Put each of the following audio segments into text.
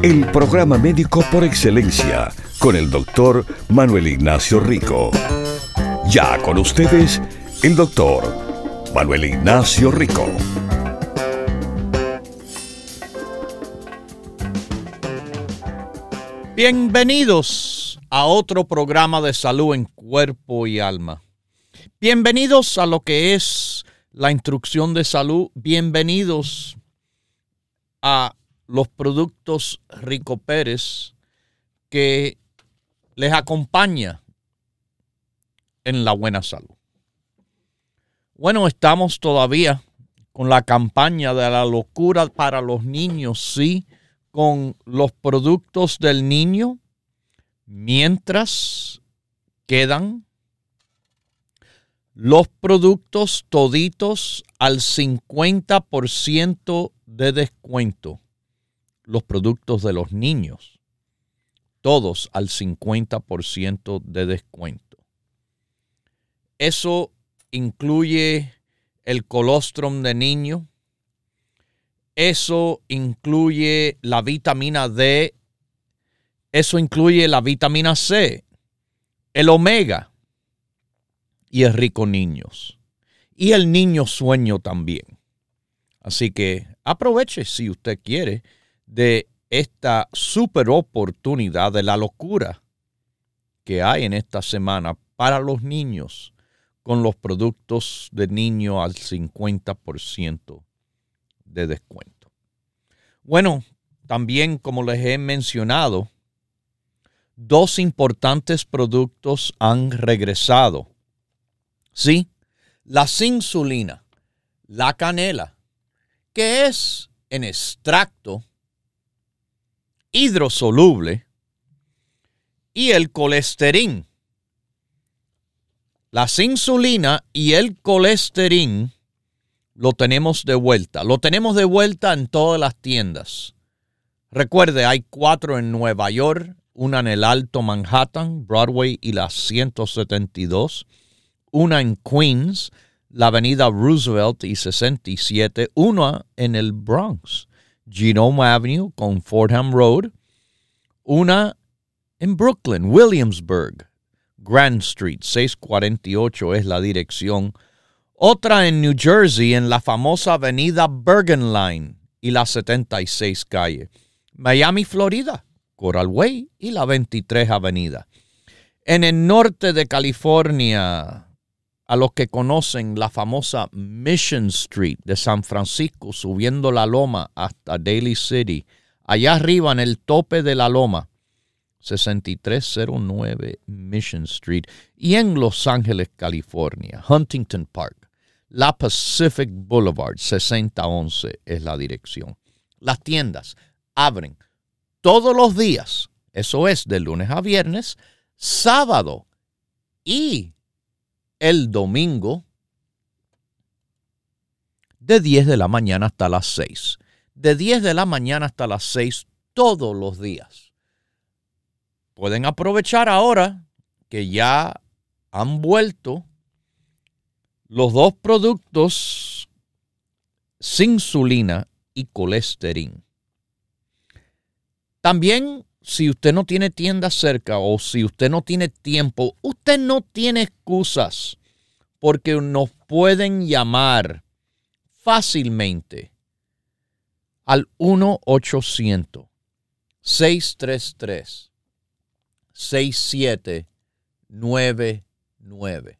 El programa médico por excelencia con el doctor Manuel Ignacio Rico. Ya con ustedes, el doctor Manuel Ignacio Rico. Bienvenidos a otro programa de salud en cuerpo y alma. Bienvenidos a lo que es la instrucción de salud. Bienvenidos a los productos Rico Pérez que les acompaña en la buena salud. Bueno, estamos todavía con la campaña de la locura para los niños, sí, con los productos del niño, mientras quedan los productos toditos al 50% de descuento, los productos de los niños todos al 50% de descuento. Eso incluye el colostrum de niño, eso incluye la vitamina D, eso incluye la vitamina C, el omega y el rico niños. Y el niño sueño también. Así que aproveche si usted quiere de esta super oportunidad de la locura que hay en esta semana para los niños con los productos de niño al 50% de descuento. Bueno, también como les he mencionado, dos importantes productos han regresado. Sí, la insulina, la canela, que es en extracto hidrosoluble y el colesterol. La insulina y el colesterol lo tenemos de vuelta. Lo tenemos de vuelta en todas las tiendas. Recuerde, hay cuatro en Nueva York, una en el Alto Manhattan, Broadway y la 172, una en Queens, la Avenida Roosevelt y 67, una en el Bronx. Genome Avenue con Fordham Road, una en Brooklyn, Williamsburg, Grand Street, 648 es la dirección, otra en New Jersey en la famosa avenida Bergen Line y la 76 calle, Miami, Florida, Coral Way y la 23 avenida. En el norte de California, a los que conocen la famosa Mission Street de San Francisco, subiendo la loma hasta Daly City, allá arriba en el tope de la loma, 6309 Mission Street, y en Los Ángeles, California, Huntington Park, la Pacific Boulevard, 6011 es la dirección. Las tiendas abren todos los días, eso es de lunes a viernes, sábado y el domingo de 10 de la mañana hasta las 6. De 10 de la mañana hasta las 6 todos los días. Pueden aprovechar ahora que ya han vuelto los dos productos insulina y colesterol. También si usted no tiene tienda cerca o si usted no tiene tiempo, usted no tiene excusas porque nos pueden llamar fácilmente al 1-800-633-6799.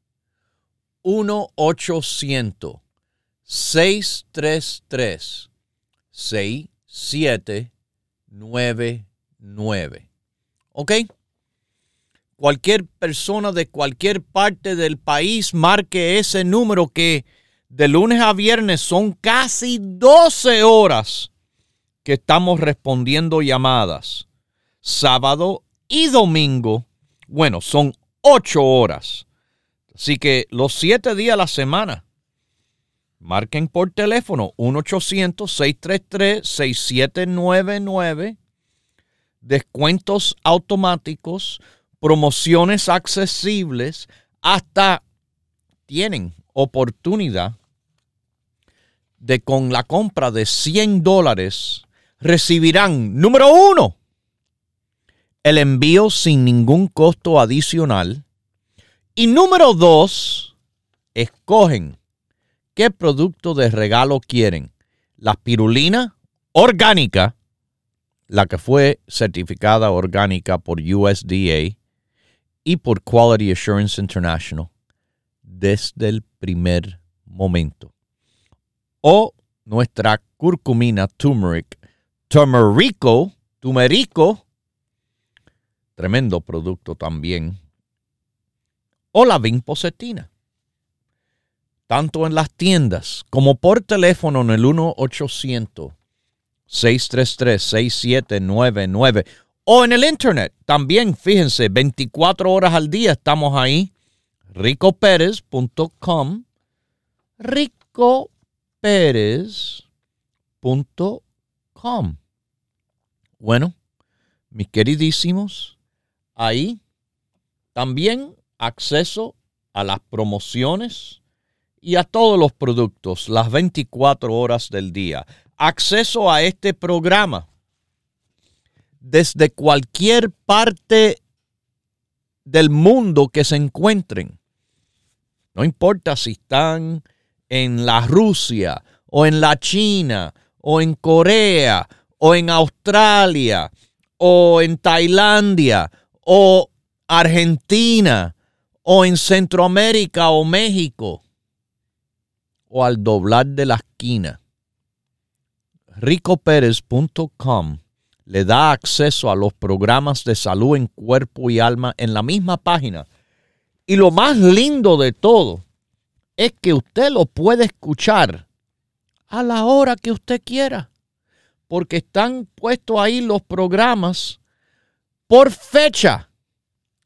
1-800-633-6799. 9. ¿Ok? Cualquier persona de cualquier parte del país marque ese número que de lunes a viernes son casi 12 horas que estamos respondiendo llamadas. Sábado y domingo Bueno, son ocho horas. Así que los siete días a la semana, marquen por teléfono 1-800-633-6799. Descuentos automáticos, promociones accesibles, hasta tienen oportunidad de con la compra de 100 dólares recibirán, número uno, el envío sin ningún costo adicional. Y número dos, escogen qué producto de regalo quieren. La pirulina orgánica, la que fue certificada orgánica por USDA y por Quality Assurance International desde el primer momento. O nuestra curcumina turmeric, turmerico, turmerico, tremendo producto también. O la vinpocetina. Tanto en las tiendas como por teléfono en el 1-800-633-6799 o en el internet. También, fíjense, 24 horas al día estamos ahí. ricoperez.com ricoperez.com Bueno, mis queridísimos, ahí también acceso a las promociones y a todos los productos las 24 horas del día. Acceso a este programa desde cualquier parte del mundo que se encuentren. No importa si están en la Rusia o en la China o en Corea o en Australia o en Tailandia o Argentina o en Centroamérica o México o al doblar de la esquina. ricoperez.com le da acceso a los programas de salud en cuerpo y alma en la misma página. Y lo más lindo de todo es que usted lo puede escuchar a la hora que usted quiera, porque están puestos ahí los programas por fecha.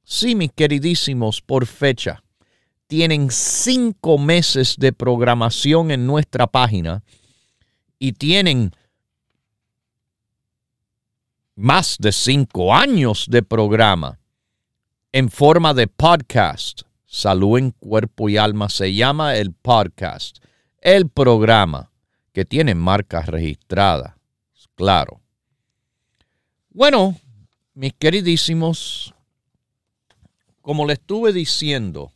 Sí, mis queridísimos, por fecha. Tienen cinco meses de programación en nuestra página y tienen más de cinco años de programa en forma de podcast. Salud en cuerpo y alma se llama el podcast. El programa que tiene marcas registradas. Claro. Bueno, mis queridísimos, como le estuve diciendo,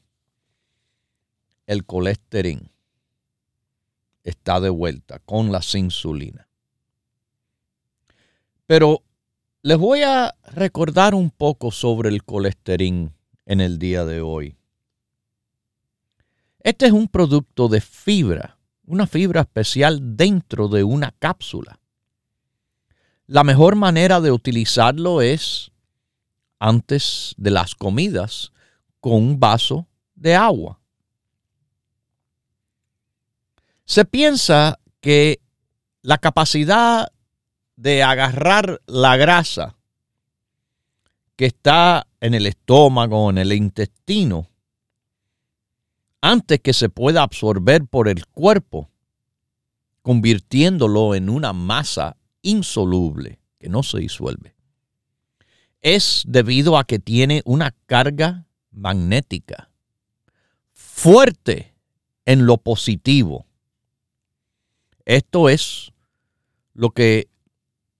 el colesterol está de vuelta con la insulina. Pero les voy a recordar un poco sobre el colesterol en el día de hoy. Este es un producto de fibra, una fibra especial dentro de una cápsula. La mejor manera de utilizarlo es antes de las comidas con un vaso de agua. Se piensa que la capacidad de agarrar la grasa que está en el estómago, en el intestino, antes que se pueda absorber por el cuerpo, convirtiéndolo en una masa insoluble que no se disuelve. Es debido a que tiene una carga magnética fuerte en lo positivo. Esto es lo que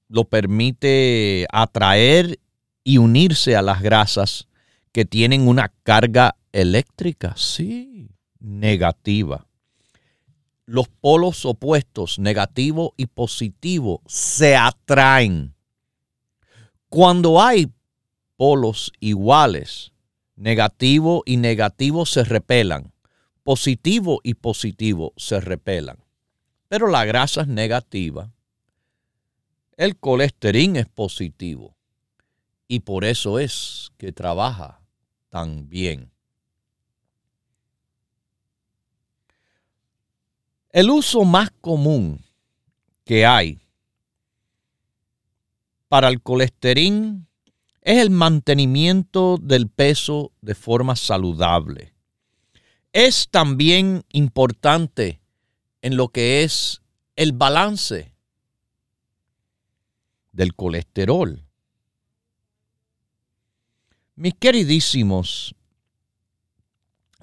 lo permite atraer y unirse a las grasas que tienen una carga eléctrica, sí, negativa. Los polos opuestos, negativo y positivo, se atraen. Cuando hay polos iguales, negativo y negativo se repelan, positivo y positivo se repelan. Pero la grasa es negativa el colesterol es positivo y por eso es que trabaja tan bien. El uso más común que hay para el colesterol es el mantenimiento del peso de forma saludable. Es también importante en lo que es el balance del colesterol. Mis queridísimos,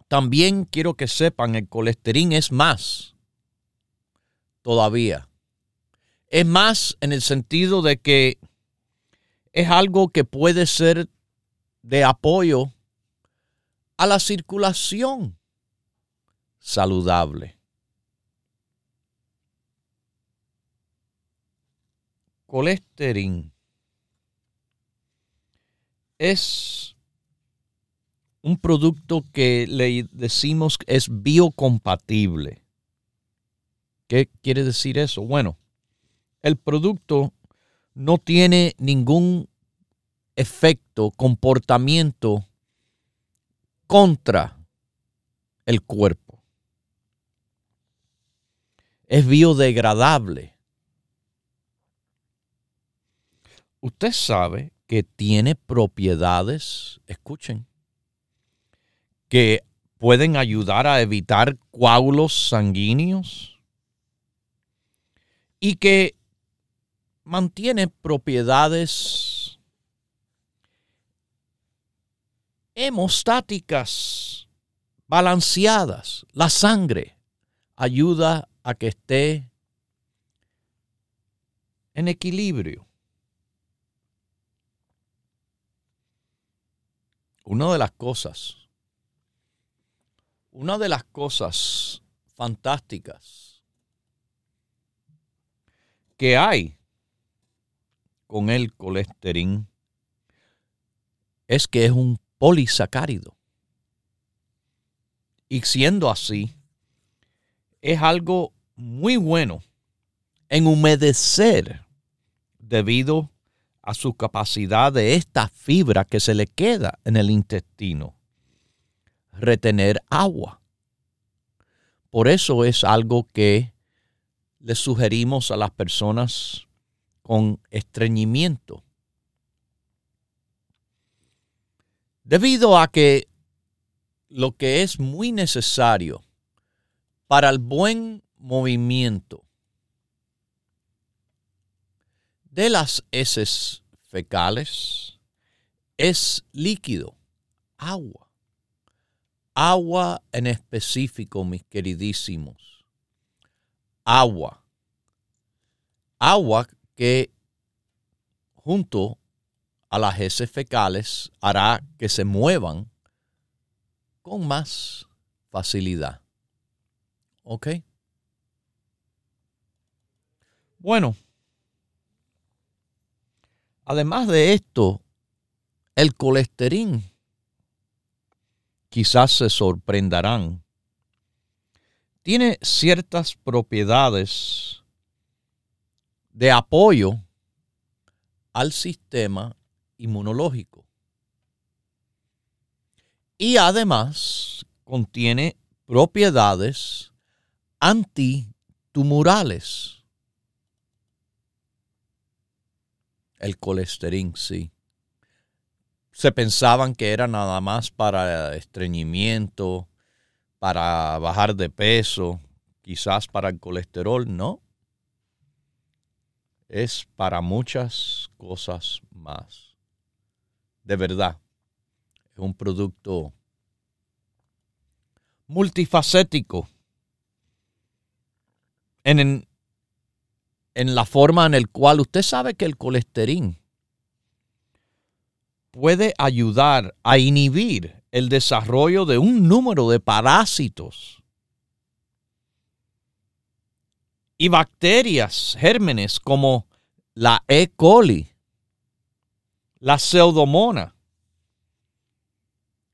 también quiero que sepan, el colesterol es más todavía. Es más en el sentido de que es algo que puede ser de apoyo a la circulación saludable. Colesterol es un producto que le decimos es biocompatible. ¿Qué quiere decir eso? Bueno, el producto no tiene ningún efecto, comportamiento contra el cuerpo. Es biodegradable. Usted sabe que tiene propiedades, escuchen, que pueden ayudar a evitar coágulos sanguíneos y que mantiene propiedades hemostáticas, balanceadas. La sangre ayuda a que esté en equilibrio. Una de las cosas, una de las cosas fantásticas que hay con el colesterol es que es un polisacárido. Y siendo así, es algo muy bueno en humedecer debido a su capacidad de esta fibra que se le queda en el intestino, retener agua. Por eso es algo que le sugerimos a las personas con estreñimiento. Debido a que lo que es muy necesario para el buen movimiento de las heces fecales es líquido, agua. Agua en específico, mis queridísimos. Agua. Agua que junto a las heces fecales hará que se muevan con más facilidad. ¿Ok? Bueno, además de esto, el colesterol, quizás se sorprenderán, tiene ciertas propiedades de apoyo al sistema inmunológico. Y además contiene propiedades antitumorales. El colesterol, sí. Se pensaban que era nada más para estreñimiento, para bajar de peso, quizás para el colesterol, no es para muchas cosas más. De verdad, es un producto multifacético en, en, la forma en la cual usted sabe que el colesterol puede ayudar a inhibir el desarrollo de un número de parásitos y bacterias, gérmenes como la E. coli, la pseudomona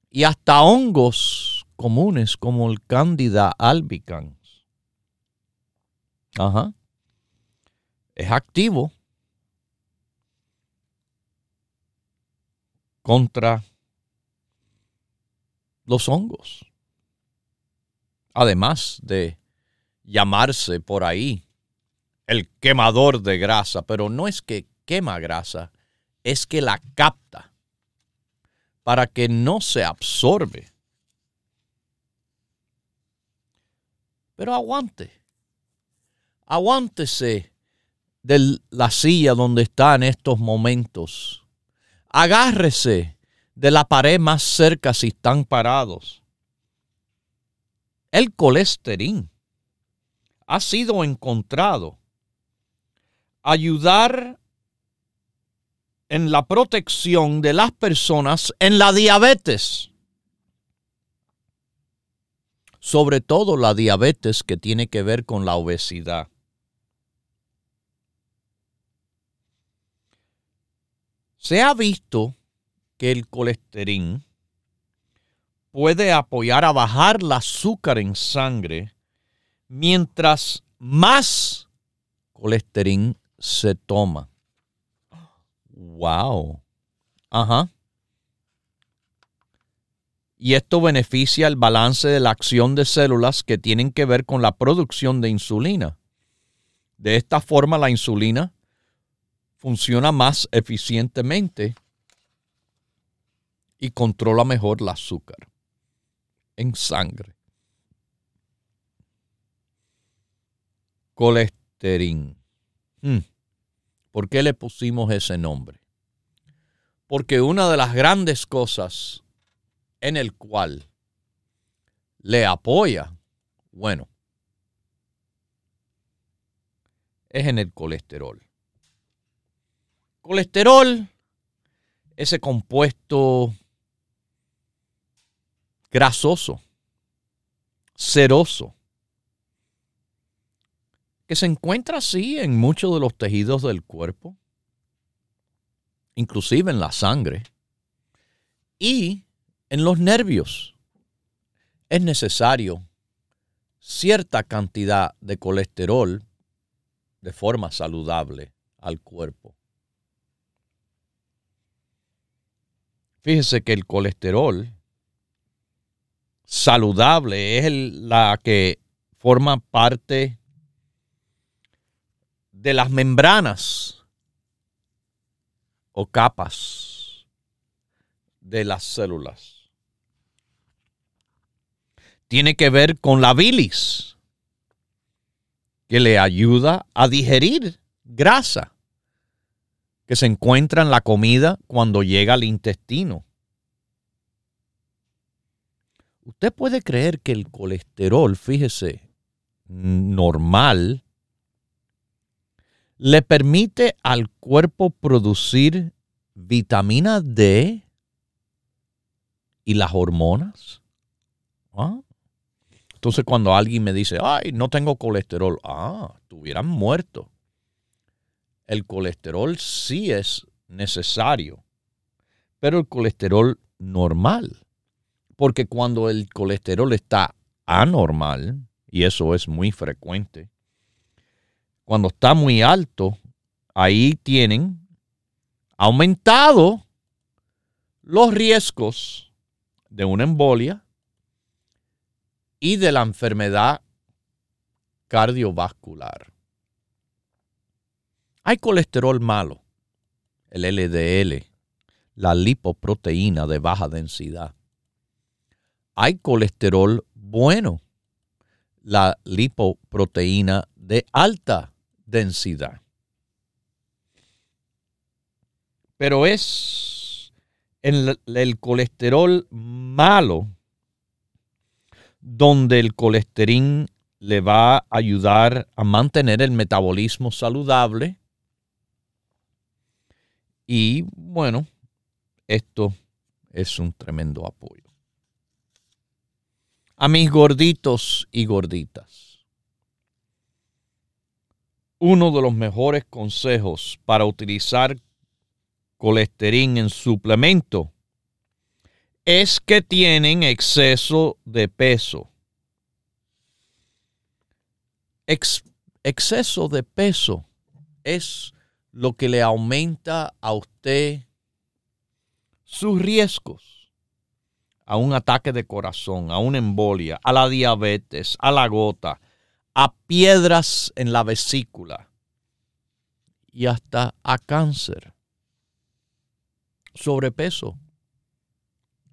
y hasta hongos comunes como el Candida albicans. Ajá. Es activo contra los hongos. Además de llamarse por ahí el quemador de grasa, pero no es que quema grasa, es que la capta para que no se absorbe. Pero aguante. Aguántese de la silla donde está en estos momentos. Agárrese de la pared más cerca si están parados. El colesterol ha sido encontrado ayudar en la protección de las personas en la diabetes. Sobre todo la diabetes que tiene que ver con la obesidad. Se ha visto que el colesterol puede apoyar a bajar el azúcar en sangre mientras más colesterol se toma. Wow. Ajá. Y esto beneficia el balance de la acción de células que tienen que ver con la producción de insulina. De esta forma la insulina funciona más eficientemente y controla mejor el azúcar en sangre. Colesterol. Hmm. ¿Por qué le pusimos ese nombre? Porque una de las grandes cosas en el cual le apoya, bueno, es en el colesterol. Colesterol, ese compuesto grasoso, ceroso, que se encuentra así en muchos de los tejidos del cuerpo, inclusive en la sangre y en los nervios. Es necesario cierta cantidad de colesterol de forma saludable al cuerpo. Fíjese que el colesterol saludable es la que forma parte de las membranas o capas de las células. Tiene que ver con la bilis, que le ayuda a digerir grasa que se encuentra en la comida cuando llega al intestino. Usted puede creer que el colesterol, fíjese, normal, le permite al cuerpo producir vitamina D y las hormonas. ¿Ah? Entonces cuando alguien me dice, ay, no tengo colesterol, ah, estuvieran muerto. El colesterol sí es necesario, pero el colesterol normal. Porque cuando el colesterol está anormal, y eso es muy frecuente, cuando está muy alto, ahí tienen aumentado los riesgos de una embolia y de la enfermedad cardiovascular. Hay colesterol malo, el LDL, la lipoproteína de baja densidad. Hay colesterol bueno, la lipoproteína de alta densidad. Pero es el, el colesterol malo donde el colesterol le va a ayudar a mantener el metabolismo saludable. Y bueno, esto es un tremendo apoyo. A mis gorditos y gorditas uno de los mejores consejos para utilizar colesterol en suplemento es que tienen exceso de peso. exceso de peso es lo que le aumenta a usted sus riesgos a un ataque de corazón, a una embolia, a la diabetes, a la gota, a piedras en la vesícula y hasta a cáncer. Sobrepeso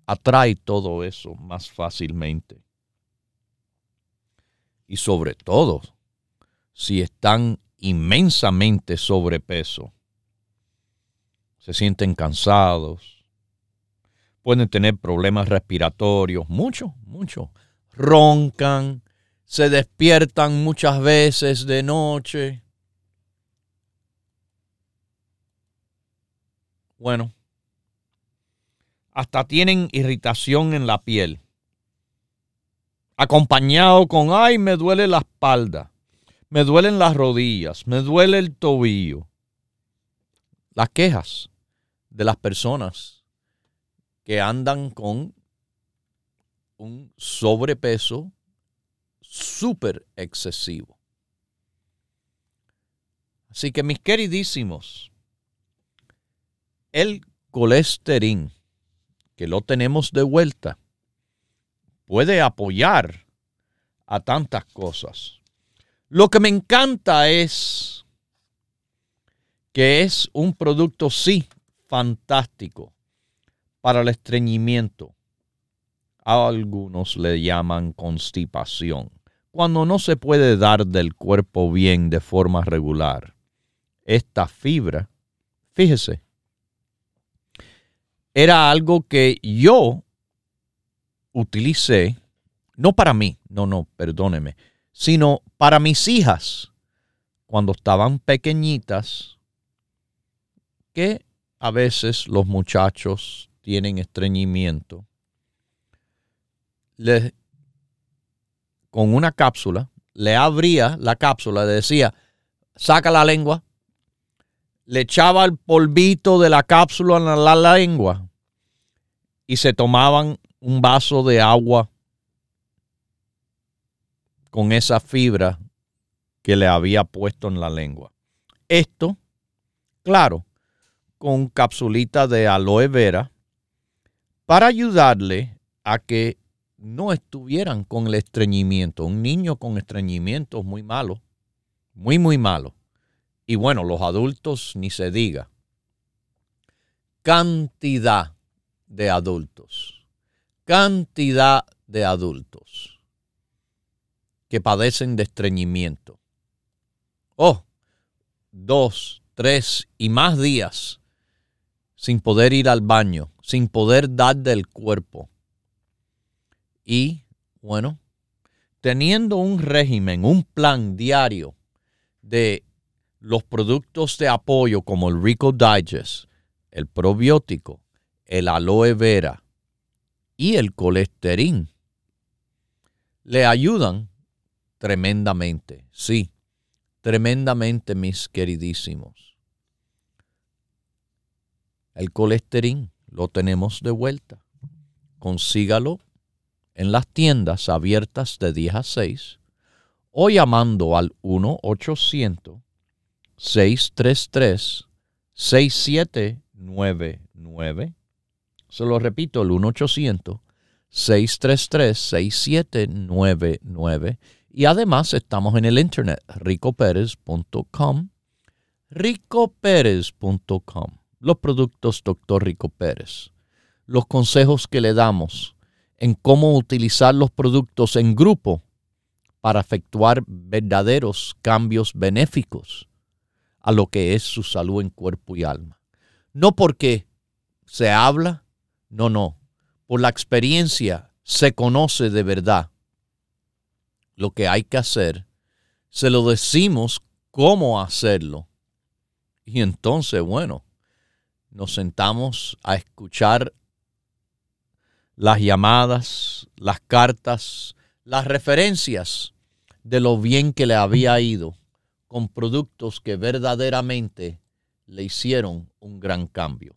atrae todo eso más fácilmente. Y sobre todo, si están inmensamente sobrepeso, se sienten cansados, pueden tener problemas respiratorios, mucho, mucho, roncan, se despiertan muchas veces de noche. Bueno, hasta tienen irritación en la piel. Acompañado con, ay, me duele la espalda, me duelen las rodillas, me duele el tobillo. Las quejas de las personas que andan con un sobrepeso súper excesivo. Así que mis queridísimos, el colesterol que lo tenemos de vuelta puede apoyar a tantas cosas. Lo que me encanta es que es un producto, sí, fantástico para el estreñimiento. A algunos le llaman constipación. Cuando no se puede dar del cuerpo bien de forma regular, esta fibra, fíjese, era algo que yo utilicé, no para mí, no, no, perdóneme, sino para mis hijas cuando estaban pequeñitas, que a veces los muchachos tienen estreñimiento. con una cápsula, le abría la cápsula, le decía, saca la lengua, le echaba el polvito de la cápsula en la lengua y se tomaban un vaso de agua con esa fibra que le había puesto en la lengua. Esto, claro, con capsulita de aloe vera para ayudarle a que no estuvieran con el estreñimiento. Un niño con estreñimiento es muy malo, muy, muy malo. Y bueno, los adultos ni se diga. Cantidad de adultos. Cantidad de adultos que padecen de estreñimiento. Oh, dos, tres y más días sin poder ir al baño, sin poder dar del cuerpo. Y, bueno, teniendo un régimen, un plan diario de los productos de apoyo como el Rico Digest, el probiótico, el aloe vera y el colesterol, le ayudan tremendamente, sí, tremendamente mis queridísimos. El colesterol lo tenemos de vuelta. Consígalo en las tiendas abiertas de 10 a 6 o llamando al 1 800 633-6799. Se lo repito, el 1-800-633-6799. Y además estamos en el internet, ricoperez.com. ricoperez.com. Los productos Dr. Rico Pérez. Los consejos que le damos en cómo utilizar los productos en grupo para efectuar verdaderos cambios benéficos a lo que es su salud en cuerpo y alma. No porque se habla, no, no. Por la experiencia se conoce de verdad lo que hay que hacer. Se lo decimos cómo hacerlo. Y entonces, bueno, nos sentamos a escuchar las llamadas, las cartas, las referencias de lo bien que le había ido con productos que verdaderamente le hicieron un gran cambio.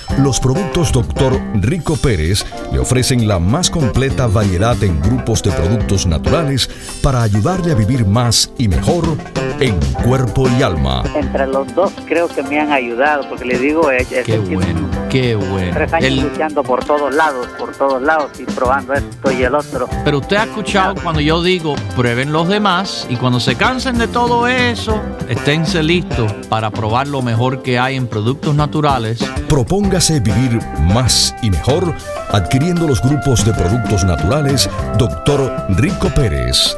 Los productos Dr. Rico Pérez le ofrecen la más completa variedad en grupos de productos naturales para ayudarle a vivir más y mejor en cuerpo y alma. Entre los dos creo que me han ayudado, porque le digo, es, qué bueno, qué bueno. Tres años luchando por todos lados, por todos lados y probando esto y el otro. Pero usted ha escuchado cuando yo digo, prueben los demás y cuando se cansen de todo eso, esténse listos para probar lo mejor que hay en productos naturales. Propóngase vivir más y mejor adquiriendo los grupos de productos naturales Dr. Rico Pérez.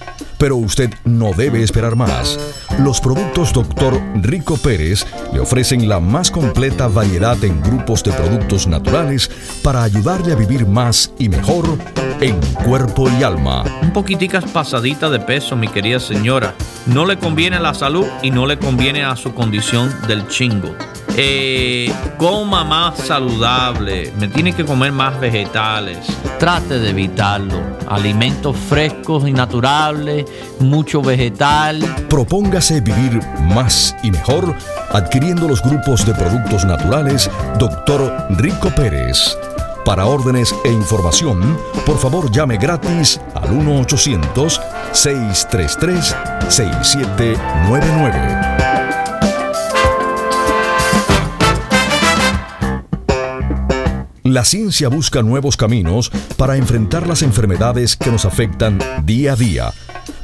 pero usted no debe esperar más. Los productos Dr. Rico Pérez le ofrecen la más completa variedad en grupos de productos naturales para ayudarle a vivir más y mejor en cuerpo y alma. Un poquiticas pasadita de peso, mi querida señora. No le conviene a la salud y no le conviene a su condición del chingo. Eh, coma más saludable, me tiene que comer más vegetales. Trate de evitarlo. Alimentos frescos y naturales, mucho vegetal. Propóngase vivir más y mejor adquiriendo los grupos de productos naturales Dr. Rico Pérez. Para órdenes e información, por favor llame gratis al 1-800-633-6799. La ciencia busca nuevos caminos para enfrentar las enfermedades que nos afectan día a día,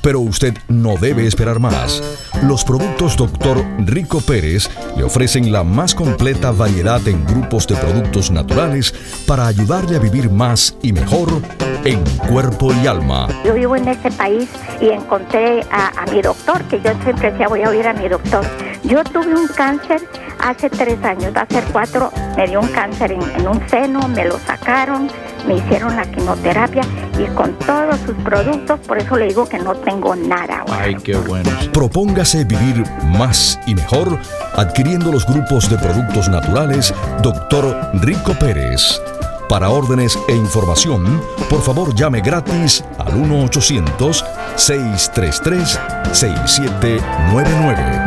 pero usted no debe esperar más. Los productos Dr. Rico Pérez le ofrecen la más completa variedad en grupos de productos naturales para ayudarle a vivir más y mejor en cuerpo y alma. Yo vivo en este país y encontré a, mi doctor, que yo siempre decía voy a oír a mi doctor. Yo tuve un cáncer hace tres años, va a ser cuatro, me dio un cáncer en, un seno, me lo sacaron, me hicieron la quimioterapia y con todos sus productos, por eso le digo que no tengo nada. Ay, qué bueno. Propóngase vivir más y mejor adquiriendo los grupos de productos naturales Dr. Rico Pérez. Para órdenes e información, por favor llame gratis al 1-800-633-6799.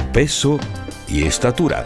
peso y estatura.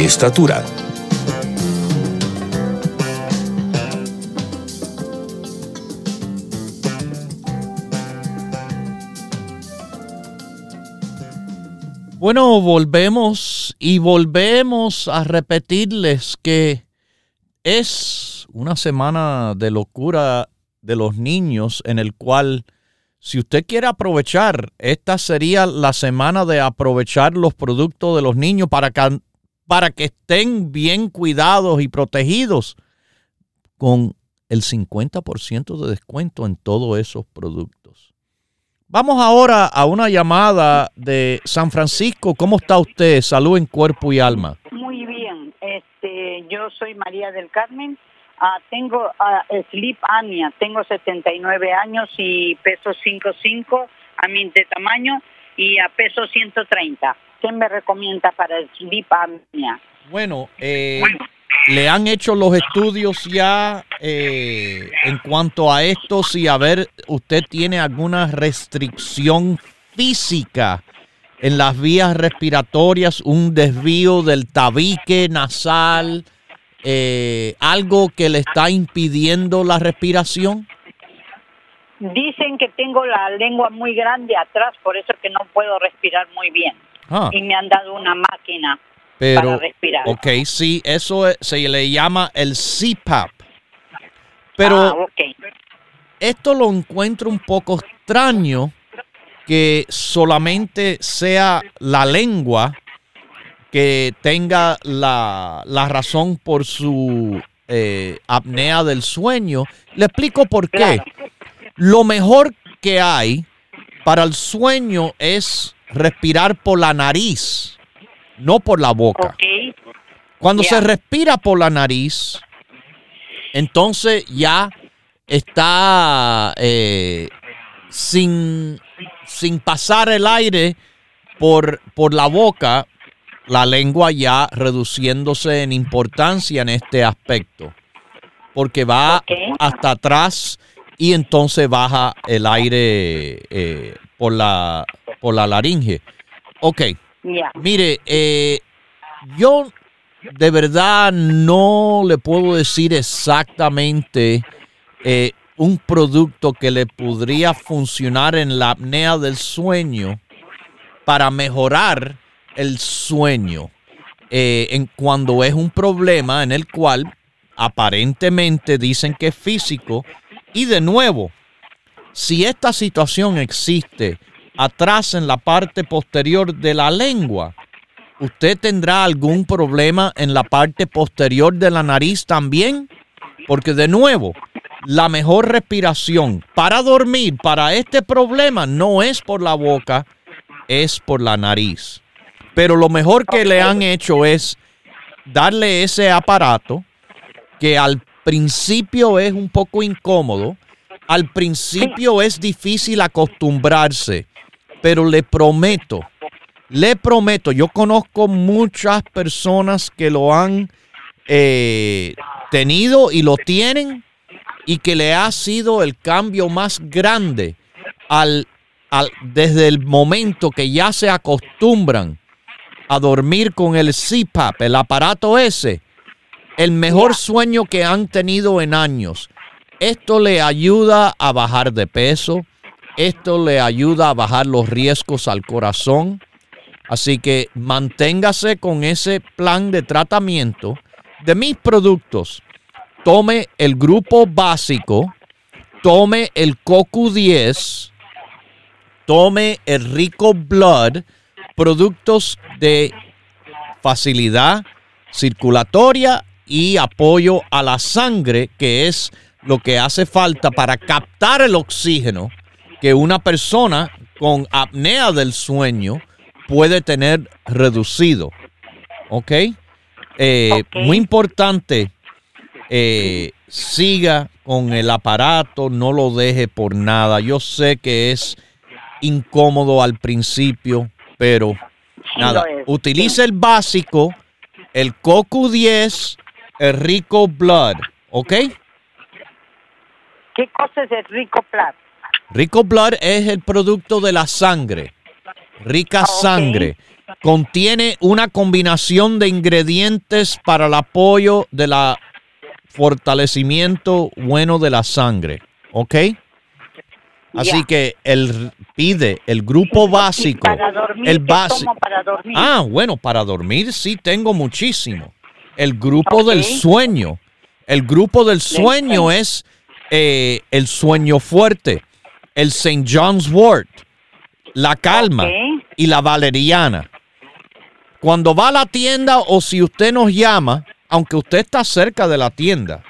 estatura. Bueno, volvemos y volvemos a repetirles que es una semana de locura de los niños en el cual si usted quiere aprovechar, esta sería la semana de aprovechar los productos de los niños para para que estén bien cuidados y protegidos con el 50% de descuento en todos esos productos. Vamos ahora a una llamada de San Francisco. ¿Cómo está usted? Salud en cuerpo y alma. Muy bien. Este, yo soy María del Carmen. Ah, tengo ah, sleep apnea. Tengo 79 años y peso 5'5 a mi de tamaño y a peso 130. ¿Qué me recomienda para el sleep apnea? Bueno, eh, ¿Le han hecho los estudios ya eh, en cuanto a esto? Si a ver, usted tiene alguna restricción física en las vías respiratorias, un desvío del tabique nasal, eh, algo que le está impidiendo la respiración. Dicen que tengo la lengua muy grande atrás, por eso que no puedo respirar muy bien. Ah. Y me han dado una máquina pero, Ok, sí, eso se le llama el CPAP. Pero ah, esto lo encuentro un poco extraño que solamente sea la lengua que tenga la, razón por su eh, apnea del sueño. Le explico por qué. Lo mejor que hay para el sueño es respirar por la nariz no por la boca. Cuando se respira por la nariz, entonces ya está eh, sin, sin pasar el aire por, por la boca, la lengua ya reduciéndose en importancia en este aspecto, porque va hasta atrás y entonces baja el aire eh, por, la, por la laringe. Ok, Mire, eh, yo de verdad no le puedo decir exactamente eh, un producto que le podría funcionar en la apnea del sueño para mejorar el sueño eh, en cuando es un problema en el cual aparentemente dicen que es físico y de nuevo si esta situación existe atrás en la parte posterior de la lengua. ¿Usted tendrá algún problema en la parte posterior de la nariz también? Porque de nuevo, la mejor respiración para dormir, para este problema, no es por la boca, es por la nariz. Pero lo mejor que le han hecho es darle ese aparato que al principio es un poco incómodo, al principio es difícil acostumbrarse pero le prometo, le prometo, yo conozco muchas personas que lo han eh, tenido y lo tienen y que le ha sido el cambio más grande al, al, desde el momento que ya se acostumbran a dormir con el CPAP, el aparato ese, el mejor sueño que han tenido en años. Esto le ayuda a bajar de peso, esto le ayuda a bajar los riesgos al corazón. Así que manténgase con ese plan de tratamiento de mis productos. Tome el grupo básico, tome el CoQ10, tome el Rico Blood, productos de facilidad circulatoria y apoyo a la sangre, que es lo que hace falta para captar el oxígeno que una persona con apnea del sueño puede tener reducido. ¿Ok? Eh, muy importante, eh, siga con el aparato, no lo deje por nada. Yo sé que es incómodo al principio, pero Nada, utilice el básico, el CoQ10, el Rico Blood, ¿ok? ¿Qué cosa es el Rico Plat? Rico Blood es el producto de la sangre, rica Ah, sangre. Contiene una combinación de ingredientes para el apoyo de la fortalecimiento bueno de la sangre, ¿ok? Así que el pide el grupo básico, Para dormir, el ¿qué básico. tomo para dormir? Ah, bueno, para dormir sí tengo muchísimo. El grupo del sueño. El grupo del sueño es eh, el sueño fuerte, el St. John's Wort, la calma y la valeriana. Cuando va a la tienda o si usted nos llama, aunque usted está cerca de la tienda,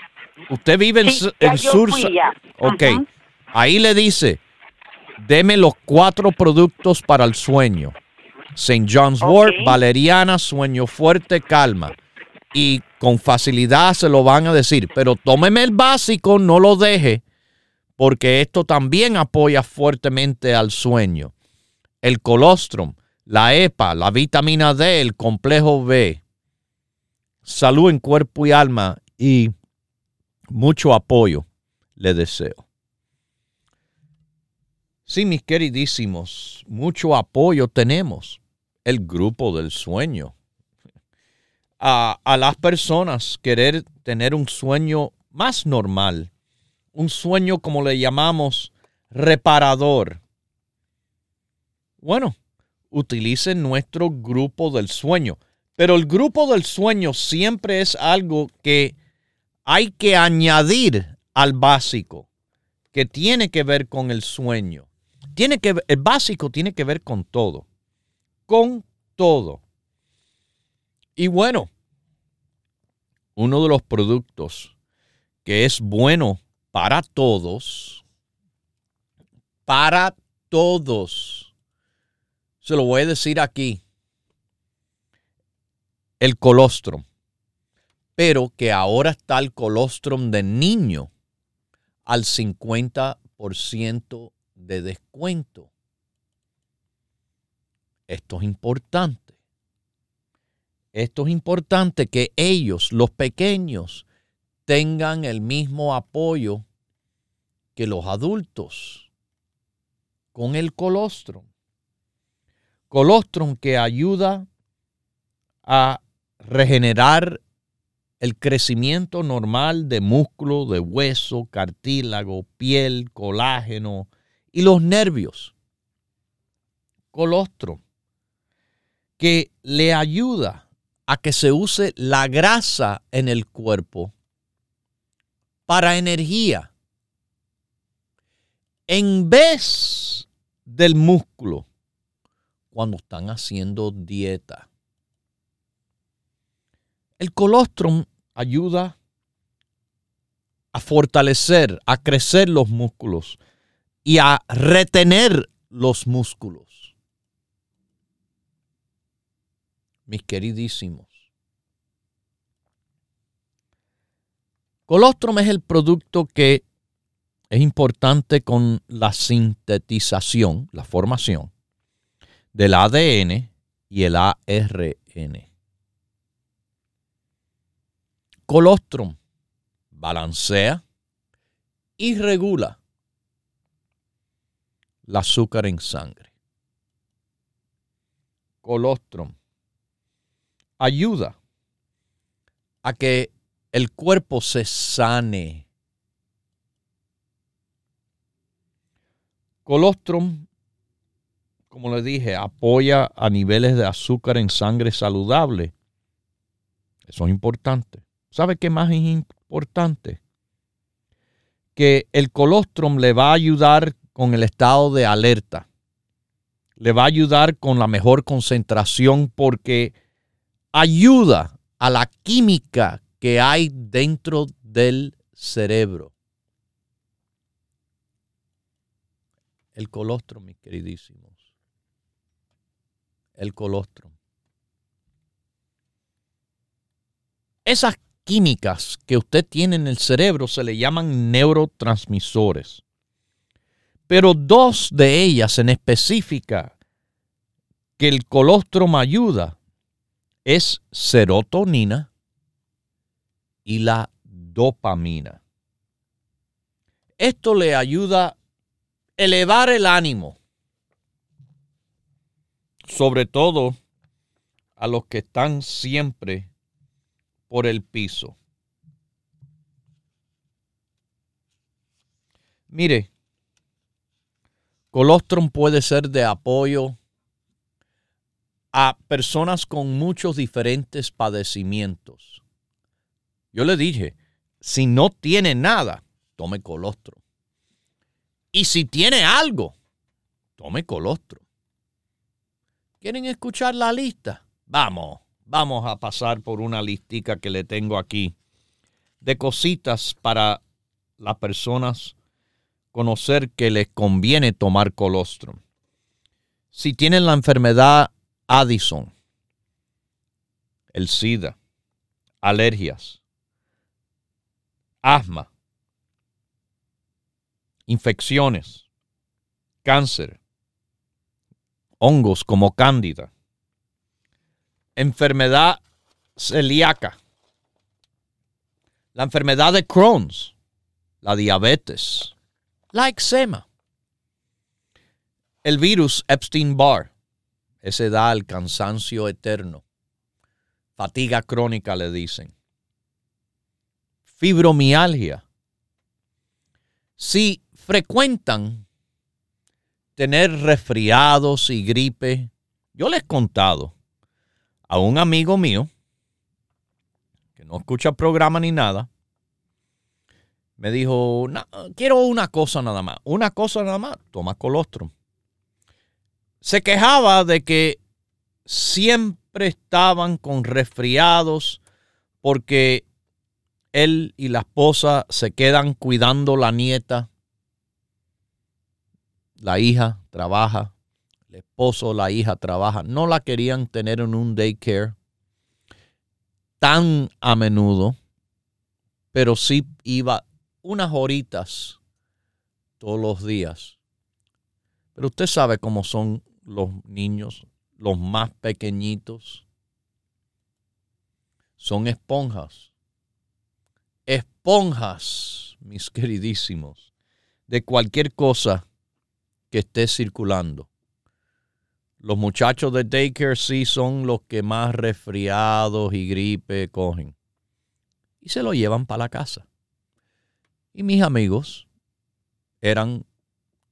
usted vive en, Sí, en Sur. Ok, ahí le dice, deme los cuatro productos para el sueño. St. John's Wort, Ok. valeriana, sueño fuerte, calma. Y con facilidad se lo van a decir, pero tómeme el básico, no lo deje, porque esto también apoya fuertemente al sueño. El colostrum, la EPA, la vitamina D, el complejo B. Salud en cuerpo y alma y mucho apoyo le deseo. Sí, mis queridísimos, mucho apoyo tenemos. El grupo del sueño. A, a las personas querer tener un sueño más normal, un sueño como le llamamos reparador. Bueno, utilicen nuestro grupo del sueño, pero el grupo del sueño siempre es algo que hay que añadir al básico, que tiene que ver con el sueño. Tiene que el básico tiene que ver con todo, con todo. Y bueno, uno de los productos que es bueno para todos, para todos, se lo voy a decir aquí, el colostrum, pero que ahora está el colostrum de niño al 50% de descuento. Esto es importante. Esto es importante que ellos, los pequeños, tengan el mismo apoyo que los adultos con el colostrum. Colostrum que ayuda a regenerar el crecimiento normal de músculo, de hueso, cartílago, piel, colágeno y los nervios. Colostrum que le ayuda a que se use la grasa en el cuerpo para energía en vez del músculo cuando están haciendo dieta. El colostrum ayuda a fortalecer, a crecer los músculos y a retener los músculos. Mis queridísimos. Colostrum es el producto que es importante con la sintetización, la formación del ADN y el ARN. Colostrum balancea y regula el azúcar en sangre. Colostrum ayuda a que el cuerpo se sane. Colostrum, como le dije, apoya a niveles de azúcar en sangre saludable. Eso es importante. ¿Sabe qué más es importante? Que el colostrum le va a ayudar con el estado de alerta. Le va a ayudar con la mejor concentración porque ayuda a la química que hay dentro del cerebro. El colostrum, mis queridísimos. El colostrum. Esas químicas que usted tiene en el cerebro se le llaman neurotransmisores. Pero dos de ellas en específica que el colostrum ayuda es serotonina y la dopamina. Esto le ayuda a elevar el ánimo, sobre todo a los que están siempre por el piso. Mire, colostrum puede ser de apoyo a personas con muchos diferentes padecimientos. Yo le dije, si no tiene nada, tome colostrum. Y si tiene algo, tome colostrum. ¿Quieren escuchar la lista? Vamos, vamos a pasar por una listica que le tengo aquí de cositas para las personas conocer que les conviene tomar colostrum. Si tienen la enfermedad Addison, el SIDA, alergias, asma, infecciones, cáncer, hongos como cándida, enfermedad celíaca, la enfermedad de Crohn's, la diabetes, la eczema, el virus Epstein-Barr, ese da el cansancio eterno, fatiga crónica le dicen, fibromialgia. Si frecuentan tener resfriados y gripe, yo les he contado a un amigo mío que no escucha programa ni nada, me dijo, quiero una cosa nada más, una cosa nada más, toma colostrum. Se quejaba de que siempre estaban con resfriados porque él y la esposa se quedan cuidando la nieta. La hija trabaja, el esposo, la hija trabaja. No la querían tener en un daycare tan a menudo, pero sí iba unas horitas todos los días. Pero usted sabe cómo son los niños, los más pequeñitos. Son esponjas. Esponjas, mis queridísimos, de cualquier cosa que esté circulando. Los muchachos de daycare sí son los que más resfriados y gripe cogen. Y se lo llevan para la casa. Y mis amigos eran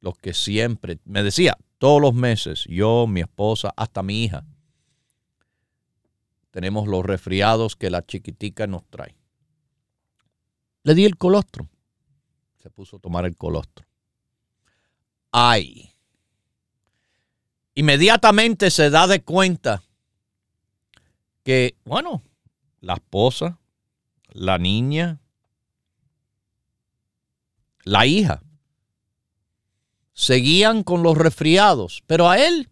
los que siempre, me decía, todos los meses, yo, mi esposa, hasta mi hija, tenemos los resfriados que la chiquitica nos trae. Le di el colostrum. Se puso a tomar el colostrum. Ay. Inmediatamente se da de cuenta que, bueno, la esposa, la niña, la hija, seguían con los resfriados, pero a él,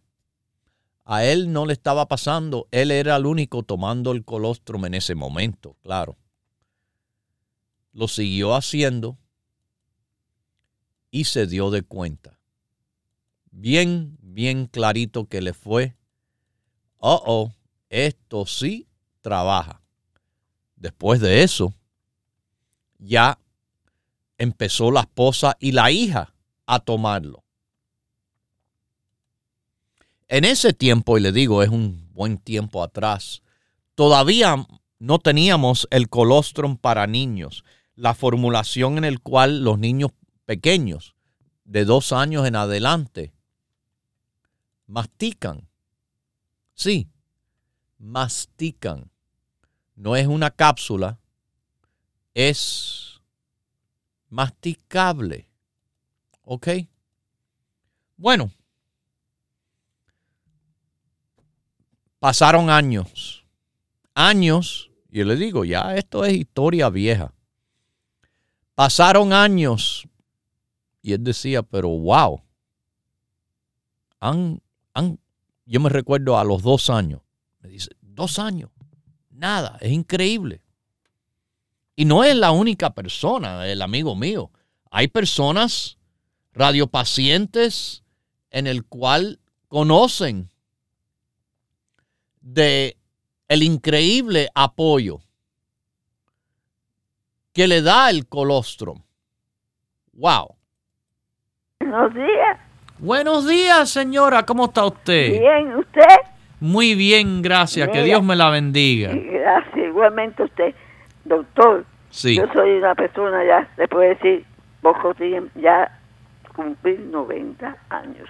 a él no le estaba pasando, él era el único tomando el colostrum en ese momento, claro. Lo siguió haciendo y se dio de cuenta. Bien, bien clarito que le fue. Oh, oh, esto sí trabaja. Después de eso, ya empezó la esposa y la hija a tomarlo. En ese tiempo, y le digo, es un buen tiempo atrás, todavía no teníamos el colostrum para niños, la formulación en el cual los niños pequeños, de dos años en adelante, mastican. Sí, mastican. No es una cápsula, es masticable. ¿Ok? Bueno, pasaron años. Años, y le digo, ya esto es historia vieja. Pasaron años. Y él decía, pero wow. Han, han, yo me recuerdo a los dos años. Me dice, dos años. Nada, es increíble. Y no es la única persona, el amigo mío. Hay personas, radiopacientes, en el cual conocen de el increíble apoyo que le da el colostrum. Wow. Buenos días. Buenos días, señora. ¿Cómo está usted? Bien, ¿usted? Muy bien, gracias. Que. Dios me la bendiga. Gracias, igualmente usted. Doctor, Sí. yo soy una persona ya, se puede decir, poco tiempo, ya cumplir 90 años.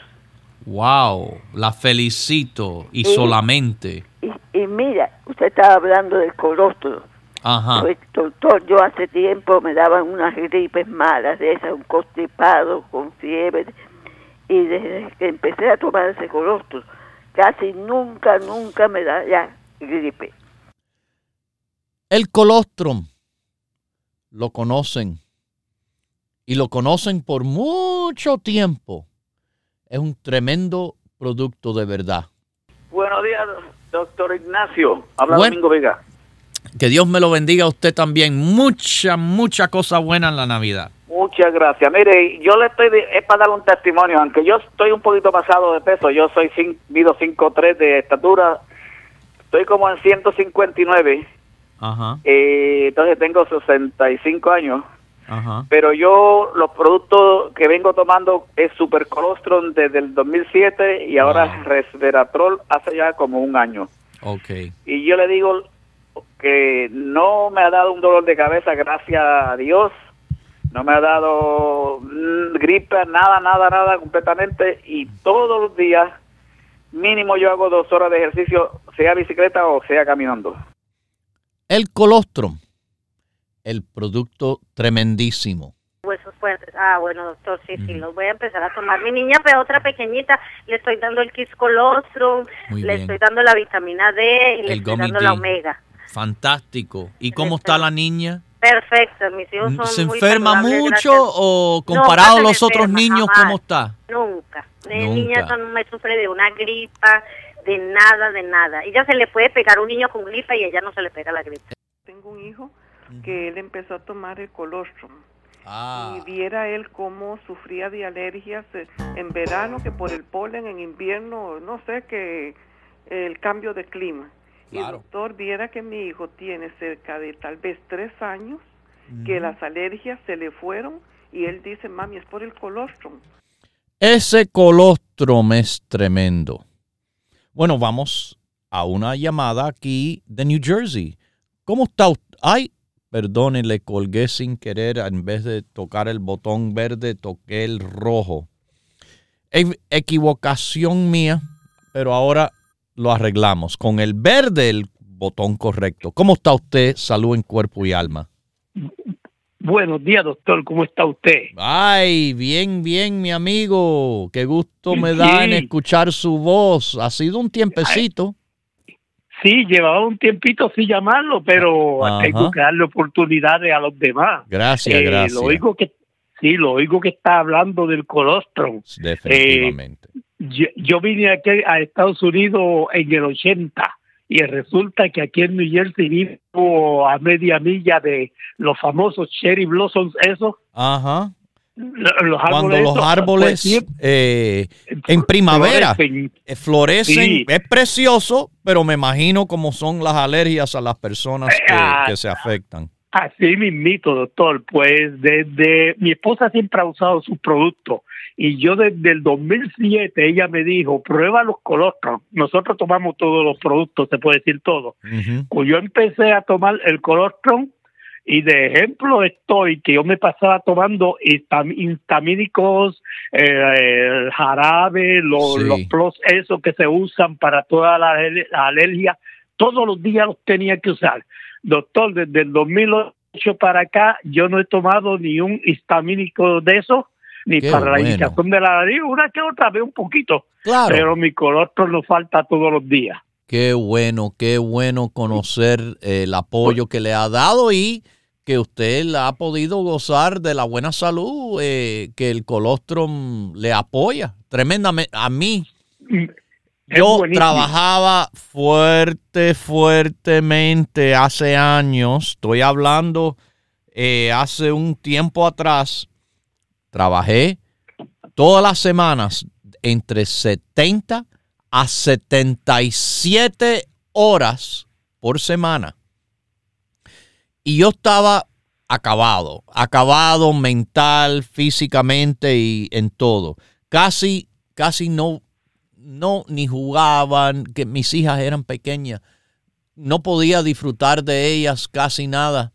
Wow. La felicito y Sí. solamente. Y, y mira, usted estaba hablando del colostro. Ajá. Pues, doctor, yo hace tiempo me daban unas gripes malas de esas, un constipado con fiebre. Y desde que empecé a tomar ese colostro, casi nunca, nunca me da ya gripe. El colostrum lo conocen y lo conocen por mucho tiempo. Es un tremendo producto de verdad. Buenos días, doctor Ignacio. Habla Buen- Domingo Vega. Que Dios me lo bendiga a usted también. Mucha, mucha cosa buena en la Navidad. Muchas gracias. Mire, yo le estoy, es para dar un testimonio, aunque yo estoy un poquito pasado de peso, yo soy cin- mido 5'3 de estatura, estoy como en 159, Ajá, eh, entonces tengo 65 años, ajá. pero yo los productos que vengo tomando es Super Colostrum desde el 2007 y ahora Wow. Resveratrol hace ya como un año. Ok. y yo le digo que no me ha dado un dolor de cabeza, gracias a Dios. No me ha dado mm, gripe, nada, nada, nada, completamente. Y todos los días, mínimo yo hago dos horas de ejercicio, sea bicicleta o sea caminando. El colostrum, el producto tremendísimo. huesos fuertes. Ah, bueno, doctor, sí, sí, los voy a empezar a tomar. Mi niña, pero otra pequeñita, le estoy dando el Kiss Colostrum, Muy le bien. estoy dando la vitamina D y le El estoy dando la omega. Fantástico. ¿Y cómo está la niña? Perfecto, mis hijos son ¿Se enferma mucho gracias. o comparado a los otros niños, jamás. cómo está? Nunca. De Nunca. niña no me sufre de una gripa, de nada, de nada. Ella se le puede pegar un niño con gripa y ella no se le pega la gripa. Tengo un hijo que él empezó a tomar el colostrum Ah, y viera él cómo sufría de alergias eh, en verano, que por el polen, en invierno, no sé, que el cambio de clima. Y Claro. doctor, viera que mi hijo tiene cerca de tal vez tres años que las alergias se le fueron y él dice, mami, es por el colostrum. ese colostrum es tremendo. Bueno, vamos a una llamada aquí de New Jersey. ¿Cómo está usted? Ay, perdone, le colgué sin querer. En vez de tocar el botón verde, toqué el rojo. E- equivocación mía, pero ahora lo arreglamos. Con el verde, el botón correcto. ¿Cómo está usted? Salud en cuerpo y alma. Buenos días, doctor. ¿Cómo está usted? Ay, bien, bien, mi amigo. Qué gusto me da en escuchar su voz. Ha sido un tiempecito. Sí, llevaba un tiempito sin llamarlo, pero Ajá. tengo que darle oportunidades a los demás. Gracias, Eh, gracias. Lo oigo que, sí, lo oigo que está hablando del colostrum. Definitivamente. Yo, yo vine aquí a Estados Unidos en el 80 y resulta que aquí en New Jersey vivo a media milla de los famosos cherry blossoms, esos. Ajá. Los Cuando árboles los árboles pues, eh, en primavera florecen. eh, florecen, Sí. es precioso, pero me imagino cómo son las alergias a las personas que, Ah, que se afectan. Así mismito, doctor. Pues desde mi esposa siempre ha usado sus productos y yo desde el 2007 ella me dijo, prueba los colostrum. Nosotros tomamos todos los productos, se puede decir todo. Pues yo empecé a tomar el colostrum y de ejemplo estoy que yo me pasaba tomando histam- histamínicos, eh, el jarabe, los, Sí. los plus esos que se usan para toda la, la alergia, todos los días los tenía que usar. Doctor, desde el 2008 para acá yo no he tomado ni un histamínico de esos, ni Qué para la indicación de la nariz, una que otra vez un poquito, Claro. pero mi colostrum no falta todos los días. Qué bueno, qué bueno conocer el apoyo que le ha dado y que usted ha podido gozar de la buena salud eh, que el colostrum le apoya tremendamente. A mí, Es yo buenísimo. trabajaba fuerte, fuertemente hace años. Estoy hablando eh, hace un tiempo atrás. Trabajé todas las semanas entre 70 a 77 horas por semana. Y yo estaba acabado, acabado mental, físicamente y en todo. Casi, casi no, no, ni jugaban, que mis hijas eran pequeñas. No podía disfrutar de ellas casi nada.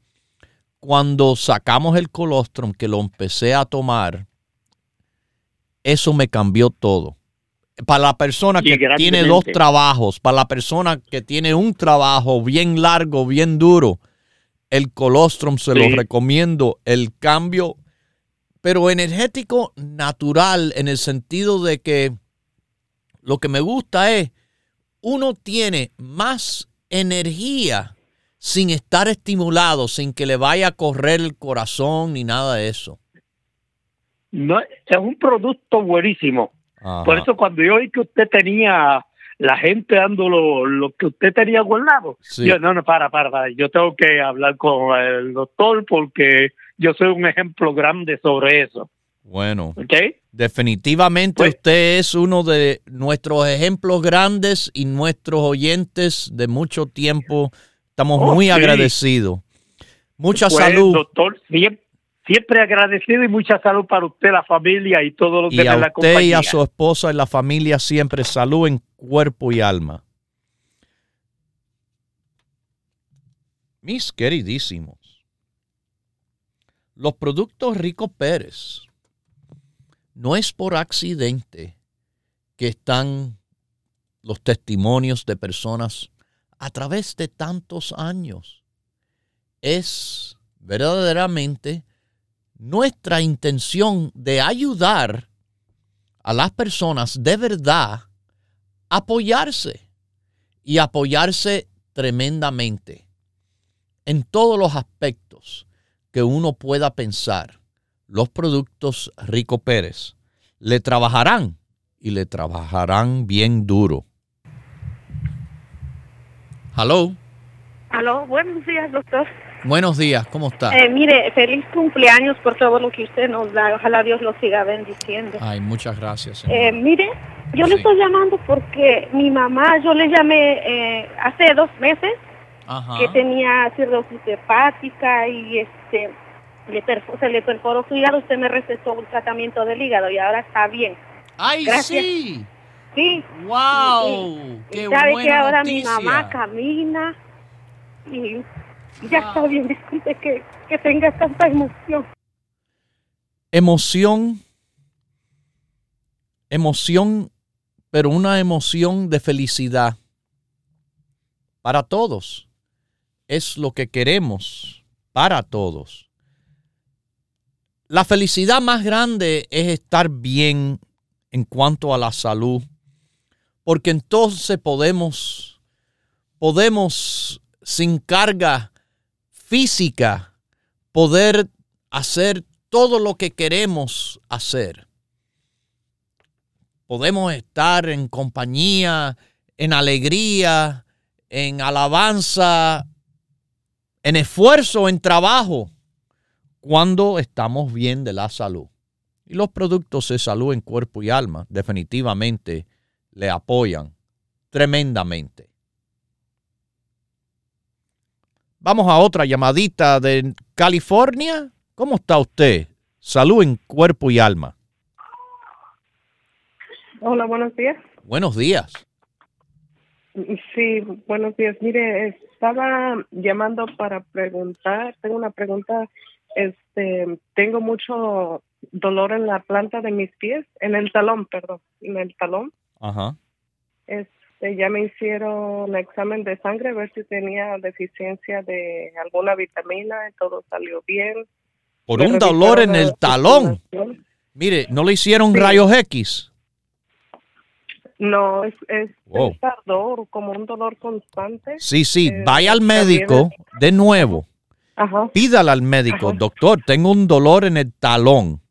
Cuando sacamos el colostrum, que lo empecé a tomar, eso me cambió todo. Para la persona que tiene dos trabajos, para la persona que tiene un trabajo bien largo, bien duro, el colostrum se lo recomiendo. El cambio, pero energético natural en el sentido de que lo que me gusta es, uno tiene más energía sin estar estimulado, sin que le vaya a correr el corazón ni nada de eso. No, es un producto buenísimo. Ajá. Por eso cuando yo oí que usted tenía la gente dando lo, lo que usted tenía guardado, Sí. yo no, no, para, para, para, yo tengo que hablar con el doctor porque yo soy un ejemplo grande sobre eso. Bueno, ¿Ok? definitivamente Pues- usted es uno de nuestros ejemplos grandes y nuestros oyentes de mucho tiempo. Estamos Oh, muy sí. agradecidos. Mucha Pues, salud. doctor, siempre, siempre agradecido y mucha salud para usted, la familia y todos los Y demás a de la usted y compañía. a su esposa y la familia siempre salud en cuerpo y alma. Mis queridísimos, los productos Rico Pérez no es por accidente que están los testimonios de personas a través de tantos años. Es verdaderamente nuestra intención de ayudar a las personas de verdad apoyarse y apoyarse tremendamente en todos los aspectos que uno pueda pensar. Los productos Rico Pérez le trabajarán y le trabajarán bien duro. Hello. Aló, buenos días, doctor. Buenos días, ¿cómo está? Eh, mire, feliz cumpleaños por todo lo que usted nos da. Ojalá Dios lo siga bendiciendo. Ay, muchas gracias. Eh, mire, yo le estoy llamando porque mi mamá, yo le llamé eh, hace dos meses Ajá. que tenía cirrosis hepática y este le se le perforó su hígado. Usted me recetó un tratamiento del hígado y ahora está bien. ¡Ay, Gracias. sí! Sí. ¡Wow! Y ¡Qué sabe que ahora noticia! mi mamá camina y ya está bien. Disculpe que, que tenga tanta emoción. Emoción, emoción, pero una emoción de felicidad para todos. Es lo que queremos para todos. La felicidad más grande es estar bien en cuanto a la salud, porque entonces podemos, podemos sin carga física, poder hacer todo lo que queremos hacer. Podemos estar en compañía, en alegría, en alabanza, en esfuerzo, en trabajo, cuando estamos bien de la salud. Y los productos de salud en cuerpo y alma definitivamente le apoyan tremendamente. Vamos a otra llamadita de California. ¿Cómo está usted? Salud en cuerpo y alma. Hola, buenos días. Buenos días. Sí, buenos días. Mire, estaba llamando para preguntar, tengo una pregunta. Este, tengo mucho dolor en la planta de mis pies, en el talón, perdón, en el talón. Ajá. Este, ya me hicieron examen de sangre a ver si tenía deficiencia de alguna vitamina y todo salió bien. Por Me un dolor en el talón. Mire, ¿no le hicieron Sí. rayos X? No, es, es, Wow. es ardor, como un dolor constante. Sí, sí, Eh, vaya al también médico de nuevo. Ajá. Pídale al médico, Ajá. doctor, tengo un dolor en el talón.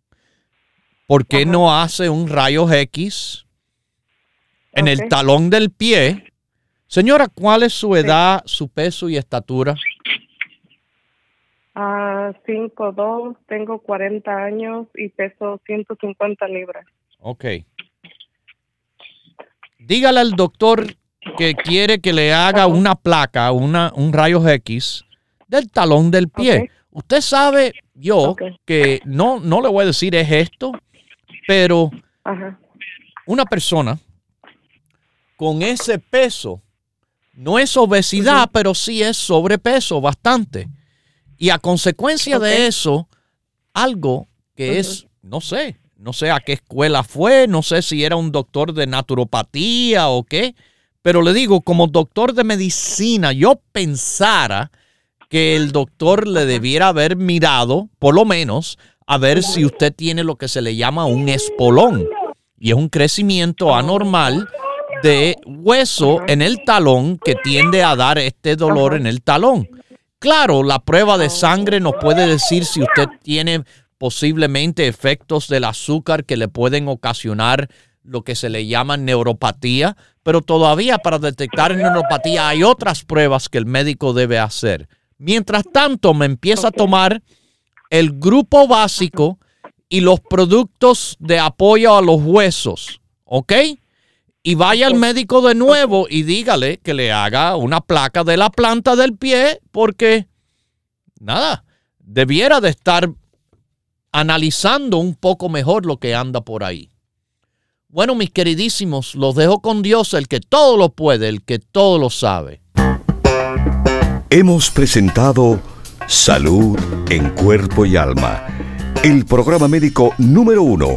¿Por qué no hace un rayos X en el talón del pie? Señora, ¿cuál es su edad, su peso y estatura? Ah, 5'2", tengo 40 años y peso 150 libras. Ok. Dígale al doctor que quiere que le haga una placa, una, un rayos X del talón del pie. Usted sabe, yo, que no, no le voy a decir es esto, pero una persona con ese peso no es obesidad, pero sí es sobrepeso bastante. Y a consecuencia de eso, algo que es, no sé, no sé a qué escuela fue, no sé si era un doctor de naturopatía o qué, pero le digo, como doctor de medicina, yo pensara que el doctor le debiera haber mirado, por lo menos, a ver si usted tiene lo que se le llama un espolón. Y es un crecimiento anormal de hueso en el talón que tiende a dar este dolor en el talón. Claro, la prueba de sangre nos puede decir si usted tiene posiblemente efectos del azúcar que le pueden ocasionar lo que se le llama neuropatía, pero todavía para detectar neuropatía hay otras pruebas que el médico debe hacer. Mientras tanto, me empieza a tomar el grupo básico y los productos de apoyo a los huesos, ¿ok? Y vaya al médico de nuevo y dígale que le haga una placa de la planta del pie porque, nada, debiera de estar analizando un poco mejor lo que anda por ahí. Bueno, mis queridísimos, los dejo con Dios, el que todo lo puede, el que todo lo sabe. Hemos presentado Salud en Cuerpo y Alma, el programa médico número uno